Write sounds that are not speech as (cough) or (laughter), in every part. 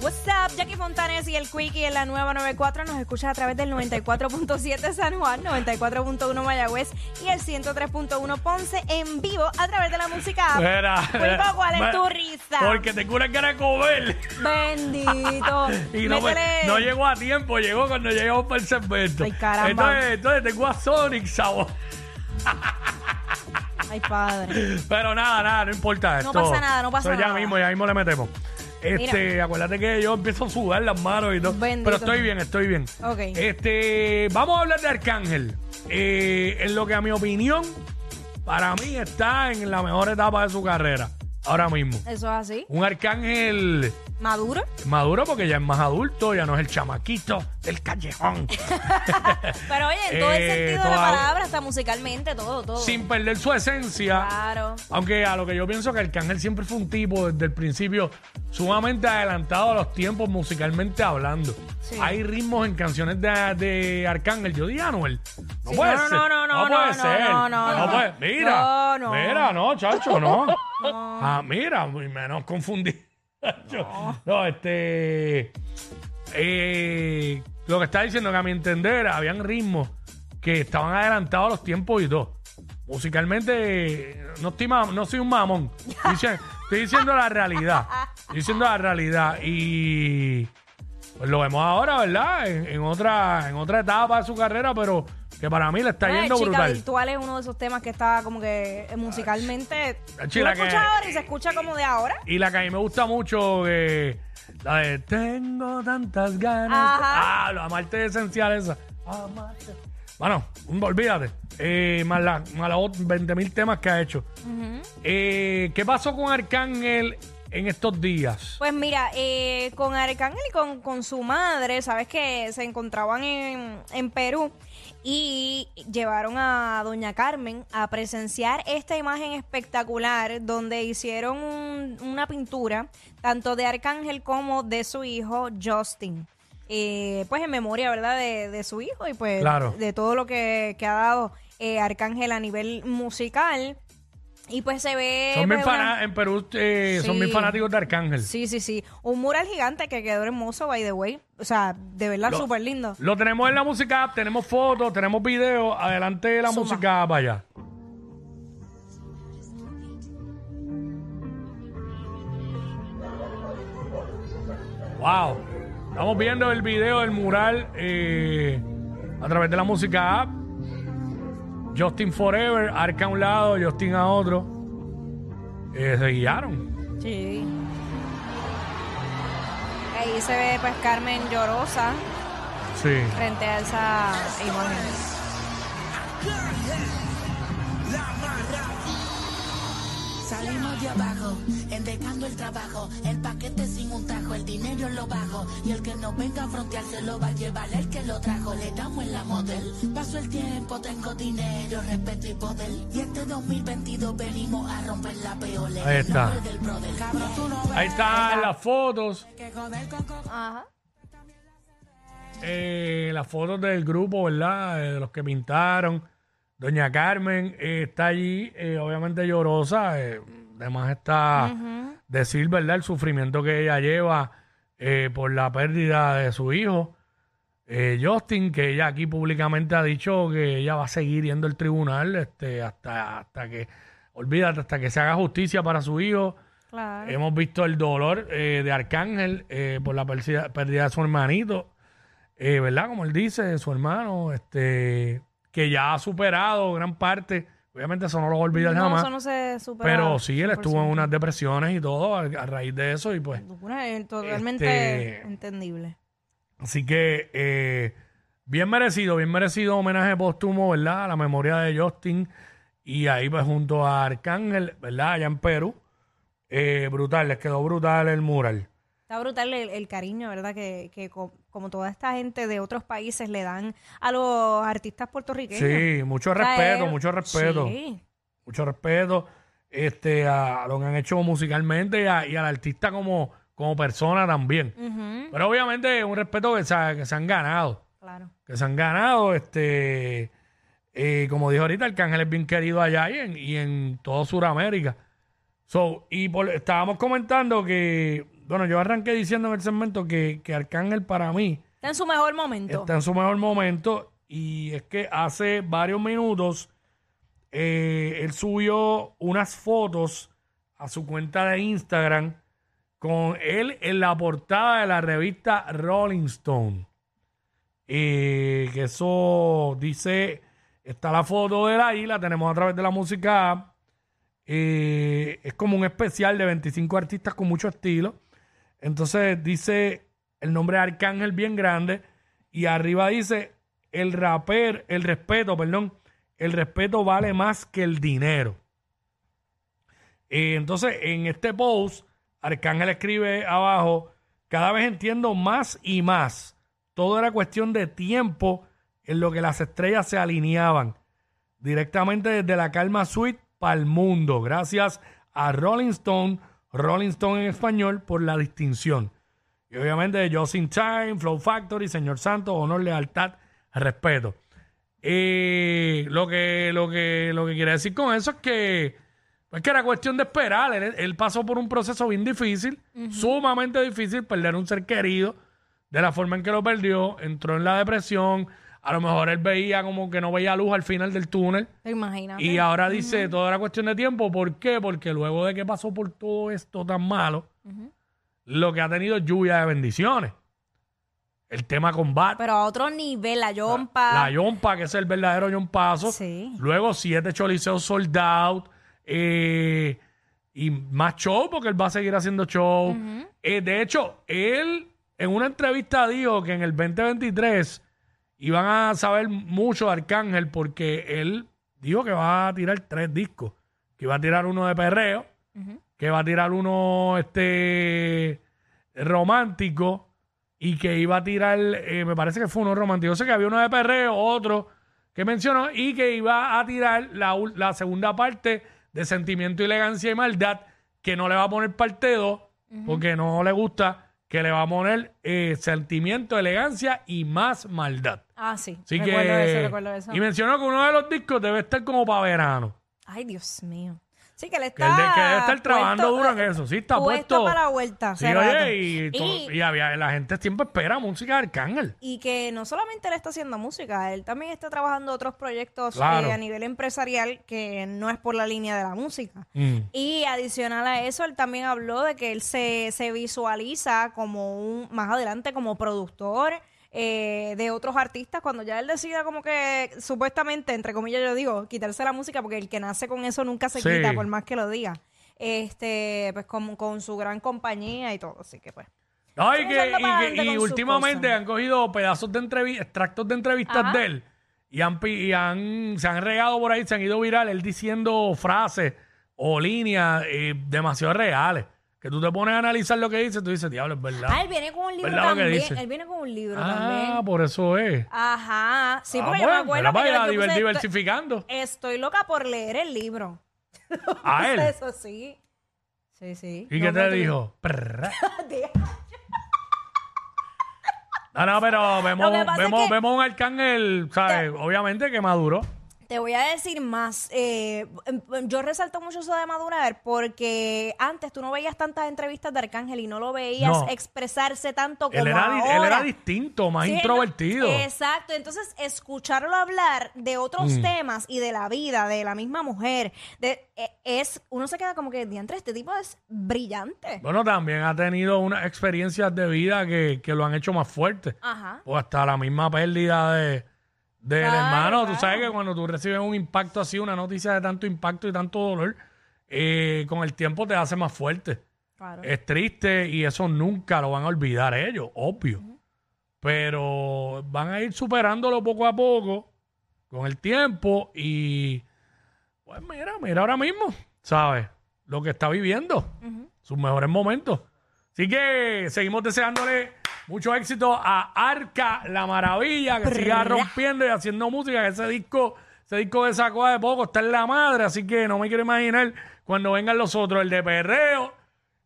What's up, Jackie Fontanes y el Quickie en la nueva 94 nos escuchas a través del 94.7 San Juan, 94.1 Mayagüez y el 103.1 Ponce en vivo a través de la música. app. Espera, Quicko, ¿cuál es tu risa? Porque te cura de comer. Bendito. (laughs) Y no, Métele- no llegó a tiempo, llegó cuando llegamos para el segmento. Ay, caramba. Entonces, entonces tengo a Sonic sabor. Ay, padre. Pero nada, nada, no importa. No esto- pasa nada, no pasa esto Ya nada. mismo, ya mismo le metemos. Este, acuérdate que yo empiezo a sudar las manos y todo. Bendito. Pero estoy bien, estoy bien. Ok. Este, vamos a hablar de Arcángel. Eh, en lo que a mi opinión, para mí está en la mejor etapa de su carrera. Ahora mismo. Eso es así. Un Arcángel ¿Maduro? maduro porque ya es más adulto, ya no es el chamaquito del callejón. (laughs) Pero oye, en todo el Eh, sentido de la toda- palabra, hasta musicalmente, todo, todo. Sin perder su esencia. Claro. Aunque a lo que yo pienso que Arcángel siempre fue un tipo desde el principio sumamente adelantado a los tiempos musicalmente hablando. Sí. Hay ritmos en canciones de, de Arcángel. Yo dije Anuel. No Sí, puede no, ser. no, no, no, puede no, ser. no, no, no. puede- Mira. No, no. Mira, no, chacho, no. (laughs) Ah, mira, muy menos confundí. Chacho. (laughs) No, este. Eh, lo que está diciendo que a mi entender habían ritmos que estaban adelantados a los tiempos y todo. Musicalmente, no, estoy no soy un mamón. Estoy diciendo, la realidad. Estoy diciendo la realidad. Y pues lo vemos ahora, ¿verdad? En otra, en otra etapa de su carrera, pero que para mí le está yendo Chica brutal. Virtual es uno de esos temas que está como que musicalmente. Tú chila, lo que- escuchas ahora y se escucha como de ahora. Y la que a mí me gusta mucho, eh, la de Tengo tantas ganas. Ajá. Ah, lo amarte esencial esa. Amarte. Bueno, olvídate. Eh, más, la, más los 20 mil temas que ha hecho. Eh, ¿Qué pasó con Arcángel en estos días? Pues mira, eh, con Arcángel y con, con su madre, sabes que se encontraban en, en Perú y llevaron a doña Carmen a presenciar esta imagen espectacular donde hicieron un- una pintura tanto de Arcángel como de su hijo Justin. Eh, pues en memoria, ¿verdad? De, de su hijo y pues Claro. de todo lo que, que ha dado eh, Arcángel a nivel musical. Y pues se ve... Son bien pues, una- fana- en Perú eh, son Sí. bien fanáticos de Arcángel. Sí, sí, sí. Un mural gigante que quedó hermoso, by the way. O sea, de verdad, Lo- súper lindo. Lo tenemos en la música app, tenemos fotos, tenemos videos. Adelante de la Suma. música allá. Wow. Estamos viendo el video del mural eh, a través de la música app. Justin Forever, Arca a un lado, Justin a otro. Eh, se guiaron. Sí. Ahí se ve, pues, Carmen llorosa Sí. frente a esa imagen. Salimos de abajo, endecando el trabajo, el paquete sin un tajo, el dinero lo bajo, y el que no venga a frontear se lo va a llevar el que lo trajo, le damos en la model. Paso el tiempo, tengo dinero, respeto y poder, y este 2022 venimos a romper la peole. Ahí está. El nombre del brother. Cabrón, tú no Ahí están las fotos. Ajá. eh, las fotos del grupo, ¿verdad? Eh, de los que pintaron. Doña Carmen eh, está allí, eh, obviamente llorosa. Eh, además está decir, ¿verdad? El sufrimiento que ella lleva eh, por la pérdida de su hijo. Eh, Justin, que ella aquí públicamente ha dicho que ella va a seguir yendo al tribunal este, hasta, hasta que, olvídate, hasta que se haga justicia para su hijo. Claro. Hemos visto el dolor eh, de Arcángel eh, por la pérdida, pérdida de su hermanito. ¿verdad? Como él dice, su hermano, este, que ya ha superado gran parte. Obviamente eso no lo olvidar No, jamás. eso no se supera. pero sí, él estuvo en 100%. unas depresiones y todo a, a raíz de eso y pues... Totalmente Este- entendible. Así que eh, bien merecido, bien merecido homenaje póstumo, ¿verdad? A la memoria de Justin y ahí pues junto a Arcángel, ¿verdad? Allá en Perú. Eh, brutal, les quedó brutal el mural. Está brutal el, el cariño, ¿verdad? Que, como toda esta gente de otros países le dan a los artistas puertorriqueños. Sí, mucho respeto, es- mucho respeto. Sí. Mucho respeto este, a, lo que han hecho musicalmente y, a- y al artista como, como persona también. Pero obviamente un respeto que se, que se han ganado. Claro. que se han ganado. Este, eh, como dijo ahorita, Arcángel es bien querido allá y en, y en todo Sudamérica. So, y por- estábamos comentando que, bueno, yo arranqué diciendo en el segmento que, que Arcángel para mí Está en su mejor momento. está en su mejor momento y es que hace varios minutos eh, él subió unas fotos a su cuenta de Instagram con él en la portada de la revista Rolling Stone. Eh, que eso dice, está la foto de él ahí, la tenemos a través de la música. app. Eh, es como un especial de 25 artistas con mucho estilo. Entonces dice el nombre Arcángel bien grande y arriba dice el raper, el respeto, perdón, el respeto vale más que el dinero. Eh, entonces en este post Arcángel escribe abajo, cada vez entiendo más y más. Todo era cuestión de tiempo en lo que las estrellas se alineaban directamente desde la Calma Suite para el mundo. Gracias a Rolling Stone, Rolling Stone en español, por la distinción. Y obviamente Just in Time, Flow Factory, Señor Santos, honor, lealtad, respeto. Eh, lo, que, lo, que, lo que quiere decir con eso es que, pues que era cuestión de esperar. Él, él pasó por un proceso bien difícil, sumamente difícil, perder un ser querido de la forma en que lo perdió, entró en la depresión. A lo mejor él veía como que no veía luz al final del túnel. ¿Te imaginas? Y ahora dice, todo era cuestión de tiempo. ¿Por qué? Porque luego de que pasó por todo esto tan malo, lo que ha tenido es lluvia de bendiciones. El tema combate. Pero a otro nivel, la yompa. La Yompa, que es el verdadero Yompazo. Sí. Luego siete choliseos sold out. eh, y más show, porque él va a seguir haciendo show. Eh, de hecho, él en una entrevista dijo que en el 2023 iban a saber mucho de Arcángel porque él dijo que va a tirar tres discos. Que iba a tirar uno de perreo, que va a tirar uno este romántico y que iba a tirar, eh, me parece que fue uno romántico. Yo sé que había uno de perreo, otro que mencionó, y que iba a tirar la, la segunda parte de Sentimiento, Elegancia y Maldad, que no le va a poner parte 2, porque no le gusta, que le va a poner eh, Sentimiento, Elegancia y más Maldad. Ah, sí. Así recuerdo que. eso, recuerdo eso. Y mencionó que uno de los discos debe estar como para verano. Ay, Dios mío. Sí, que él Que, está. él de- que debe estar trabajando puesto- duro en eso. Sí, está puesto puesto. para la vuelta. Sí, hace rato. oye, y, to- Y- y había, la gente siempre espera música de Arcángel. Y que no solamente él está haciendo música, él también está trabajando otros proyectos Claro. eh, a nivel empresarial que no es por la línea de la música. Mm. Y adicional a eso, él también habló de que él se, se visualiza como un, más adelante como productor eh, de otros artistas cuando ya él decida como que supuestamente, entre comillas yo digo, quitarse la música porque el que nace con eso nunca se Sí. quita por más que lo diga. Este, pues con, con su gran compañía y todo, así que pues. No, y, que, y, que- últimamente han cogido pedazos de entrevistas, extractos de entrevistas Ajá. de él y, han, y han, se han regado por ahí, se han ido viral, él diciendo frases o líneas eh, demasiado reales. Que tú te pones a analizar lo que dice, tú dices, diablo, es verdad. Ah, él viene con un libro ¿Verdad lo que también. dice? Él viene con un libro ah, también. por eso es. Ajá. Sí, Ah, porque yo me acuerdo que yo- yo puse- diversificando. Estoy loca por leer el libro. (laughs) A él. Eso sí. Sí, sí. ¿Y qué te dijo? (laughs) Prrra. No, no, pero vemos, Lo que pasa es vemos, que- vemos un arcángel, ¿sabes? Obviamente que maduró. Te voy a decir más. eh, yo resalto mucho eso de madurar porque antes tú no veías tantas entrevistas de Arcángel y no lo veías No. expresarse tanto como Él era, ahora. él era distinto, más Sí, introvertido. no, exacto. Entonces, escucharlo hablar de otros Mm. temas y de la vida de la misma mujer, de, e- es uno se queda como que, diantre, este tipo es brillante. Bueno, también ha tenido unas experiencias de vida que, que lo han hecho más fuerte. Ajá. O hasta la misma pérdida de del Claro, hermano. Tú sabes que cuando tú recibes un impacto así, una noticia de tanto impacto y tanto dolor, eh, con el tiempo te hace más fuerte. Claro. Es triste y eso nunca lo van a olvidar ellos, obvio. Pero van a ir superándolo poco a poco con el tiempo y pues mira, mira ahora mismo, ¿sabes? Lo que está viviendo, sus mejores momentos. Así que seguimos deseándole mucho éxito a Arca La Maravilla, que siga rompiendo y haciendo música, que ese disco, ese disco que sacó de poco está en la madre, así que no me quiero imaginar cuando vengan los otros, el de Perreo,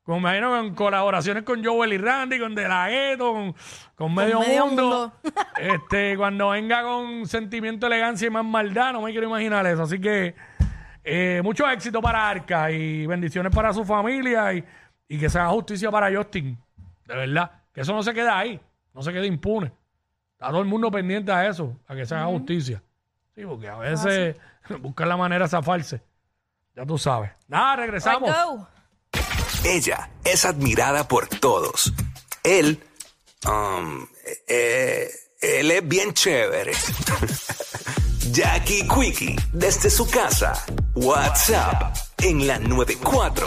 con, me imagino con colaboraciones con Joel y Randy, con De La Ghetto, con, con Medio, Medio Mundo. Mundo. (laughs) este, cuando venga con sentimiento, elegancia y más maldad, no me quiero imaginar eso. Así que eh, mucho éxito para Arca y bendiciones para su familia y, y que se haga justicia para Justin. De verdad. Que eso no se quede ahí. No se quede impune. Está todo el mundo pendiente a eso, a que se haga justicia. Sí, porque a veces (laughs) buscan la manera de zafarse. Ya tú sabes. Nada, regresamos. Ella es admirada por todos. Él, um, eh, él es bien chévere. (laughs) Jackie Quickie, desde su casa. WhatsApp en la 94.